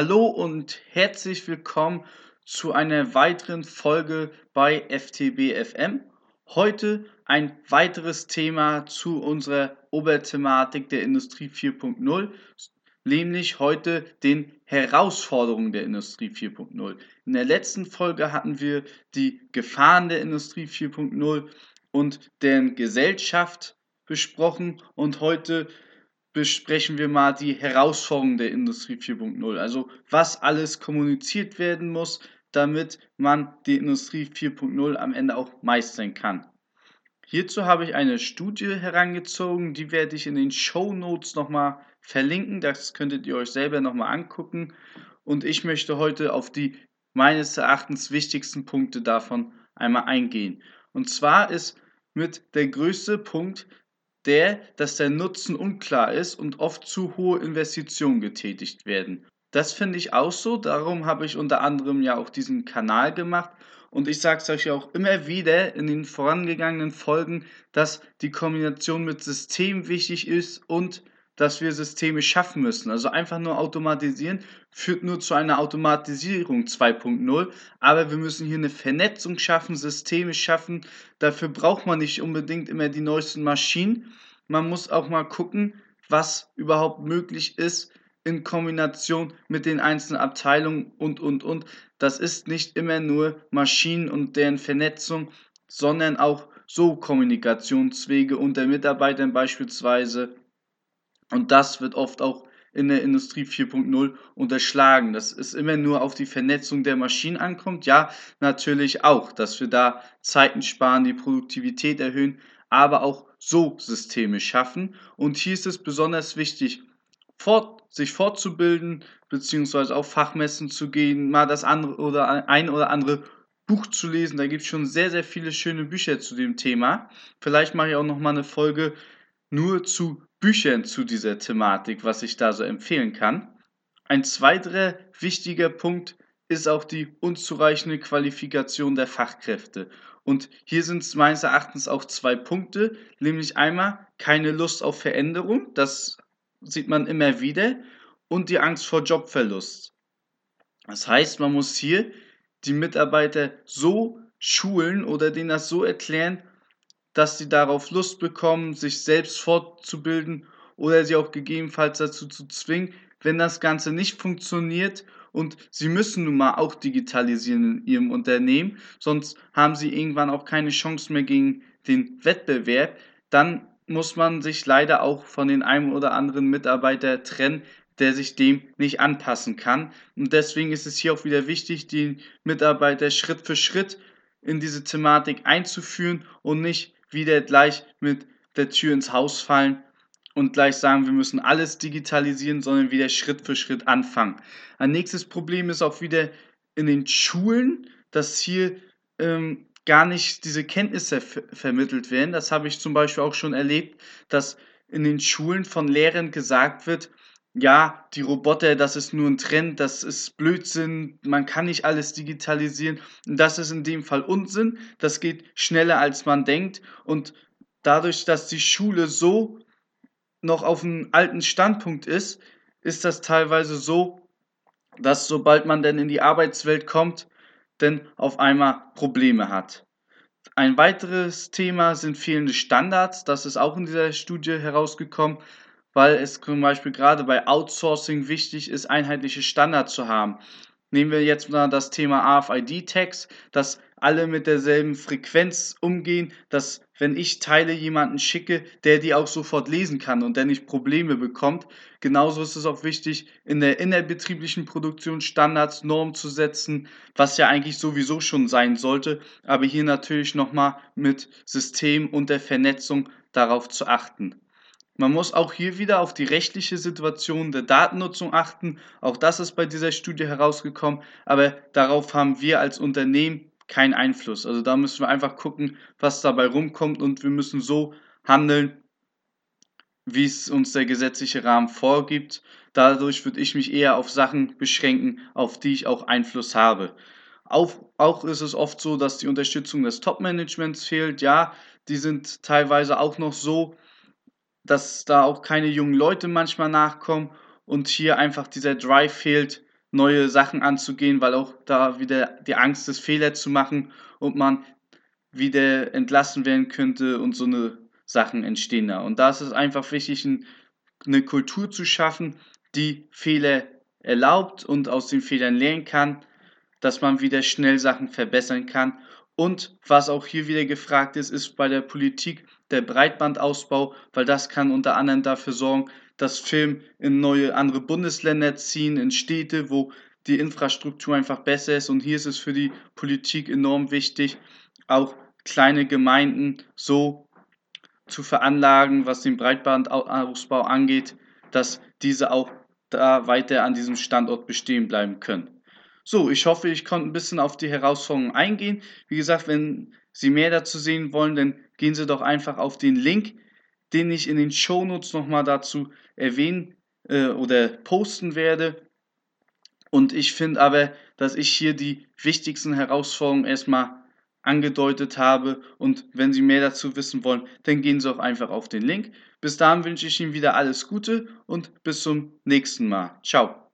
Hallo und herzlich willkommen zu einer weiteren Folge bei FTB FM. Heute ein weiteres Thema zu unserer Oberthematik der Industrie 4.0, nämlich heute den Herausforderungen der Industrie 4.0. In der letzten Folge hatten wir die Gefahren der Industrie 4.0 und deren Gesellschaft besprochen und heute besprechen wir mal die Herausforderungen der Industrie 4.0. Also was alles kommuniziert werden muss, damit man die Industrie 4.0 am Ende auch meistern kann. Hierzu habe ich eine Studie herangezogen, die werde ich in den Show Notes nochmal verlinken. Das könntet ihr euch selber nochmal angucken. Und ich möchte heute auf die meines Erachtens wichtigsten Punkte davon einmal eingehen. Und zwar ist mit der größte Punkt, der, dass der Nutzen unklar ist und oft zu hohe Investitionen getätigt werden. Das finde ich auch so, darum habe ich unter anderem ja auch diesen Kanal gemacht und ich sage es euch auch immer wieder in den vorangegangenen Folgen, dass die Kombination mit System wichtig ist und dass wir Systeme schaffen müssen. Also einfach nur automatisieren führt nur zu einer Automatisierung 2.0, aber wir müssen hier eine Vernetzung schaffen, Systeme schaffen. Dafür braucht man nicht unbedingt immer die neuesten Maschinen. Man muss auch mal gucken, was überhaupt möglich ist in Kombination mit den einzelnen Abteilungen und, und, und. Das ist nicht immer nur Maschinen und deren Vernetzung, sondern auch so Kommunikationswege unter Mitarbeitern beispielsweise und das wird oft auch in der Industrie 4.0 unterschlagen, dass es immer nur auf die Vernetzung der Maschinen ankommt. Ja, natürlich auch, dass wir da Zeiten sparen, die Produktivität erhöhen, aber auch so Systeme schaffen. Und hier ist es besonders wichtig, fort, sich fortzubilden, beziehungsweise auf Fachmessen zu gehen, mal das andere oder ein oder andere Buch zu lesen. Da gibt es schon sehr, sehr viele schöne Bücher zu dem Thema. Vielleicht mache ich auch noch mal eine Folge nur zu Büchern zu dieser Thematik, was ich da so empfehlen kann. Ein zweiter wichtiger Punkt ist auch die unzureichende Qualifikation der Fachkräfte. Und hier sind es meines Erachtens auch zwei Punkte, nämlich einmal keine Lust auf Veränderung, das sieht man immer wieder, und die Angst vor Jobverlust. Das heißt, man muss hier die Mitarbeiter so schulen oder denen das so erklären, dass sie darauf Lust bekommen, sich selbst fortzubilden oder sie auch gegebenenfalls dazu zu zwingen, wenn das Ganze nicht funktioniert und sie müssen nun mal auch digitalisieren in ihrem Unternehmen, sonst haben sie irgendwann auch keine Chance mehr gegen den Wettbewerb, dann muss man sich leider auch von den einen oder anderen Mitarbeiter trennen, der sich dem nicht anpassen kann. Und deswegen ist es hier auch wieder wichtig, den Mitarbeiter Schritt für Schritt in diese Thematik einzuführen und nicht wieder gleich mit der Tür ins Haus fallen und gleich sagen, wir müssen alles digitalisieren, sondern wieder Schritt für Schritt anfangen. Ein nächstes Problem ist auch wieder in den Schulen, dass hier ähm, gar nicht diese Kenntnisse vermittelt werden. Das habe ich zum Beispiel auch schon erlebt, dass in den Schulen von Lehrern gesagt wird, ja, die Roboter, das ist nur ein Trend, das ist Blödsinn, man kann nicht alles digitalisieren. Das ist in dem Fall Unsinn, das geht schneller als man denkt. Und dadurch, dass die Schule so noch auf einem alten Standpunkt ist, ist das teilweise so, dass sobald man dann in die Arbeitswelt kommt, dann auf einmal Probleme hat. Ein weiteres Thema sind fehlende Standards. Das ist auch in dieser Studie herausgekommen weil es zum Beispiel gerade bei Outsourcing wichtig ist, einheitliche Standards zu haben. Nehmen wir jetzt mal das Thema AFID-Tags, dass alle mit derselben Frequenz umgehen, dass wenn ich Teile jemanden schicke, der die auch sofort lesen kann und der nicht Probleme bekommt. Genauso ist es auch wichtig, in der innerbetrieblichen Produktion Standards, Normen zu setzen, was ja eigentlich sowieso schon sein sollte, aber hier natürlich nochmal mit System und der Vernetzung darauf zu achten. Man muss auch hier wieder auf die rechtliche Situation der Datennutzung achten. Auch das ist bei dieser Studie herausgekommen. Aber darauf haben wir als Unternehmen keinen Einfluss. Also da müssen wir einfach gucken, was dabei rumkommt und wir müssen so handeln, wie es uns der gesetzliche Rahmen vorgibt. Dadurch würde ich mich eher auf Sachen beschränken, auf die ich auch Einfluss habe. Auch, auch ist es oft so, dass die Unterstützung des Top-Managements fehlt. Ja, die sind teilweise auch noch so, dass da auch keine jungen Leute manchmal nachkommen und hier einfach dieser Drive fehlt, neue Sachen anzugehen, weil auch da wieder die Angst ist, Fehler zu machen und man wieder entlassen werden könnte und so eine Sachen entstehen da. Und da ist es einfach wichtig, eine Kultur zu schaffen, die Fehler erlaubt und aus den Fehlern lernen kann, dass man wieder schnell Sachen verbessern kann. Und was auch hier wieder gefragt ist, ist bei der Politik der Breitbandausbau, weil das kann unter anderem dafür sorgen, dass Film in neue andere Bundesländer ziehen, in Städte, wo die Infrastruktur einfach besser ist. Und hier ist es für die Politik enorm wichtig, auch kleine Gemeinden so zu veranlagen, was den Breitbandausbau angeht, dass diese auch da weiter an diesem Standort bestehen bleiben können. So, ich hoffe, ich konnte ein bisschen auf die Herausforderungen eingehen. Wie gesagt, wenn Sie mehr dazu sehen wollen, dann gehen Sie doch einfach auf den Link, den ich in den Shownotes nochmal dazu erwähnen äh, oder posten werde. Und ich finde aber, dass ich hier die wichtigsten Herausforderungen erstmal angedeutet habe. Und wenn Sie mehr dazu wissen wollen, dann gehen Sie auch einfach auf den Link. Bis dahin wünsche ich Ihnen wieder alles Gute und bis zum nächsten Mal. Ciao.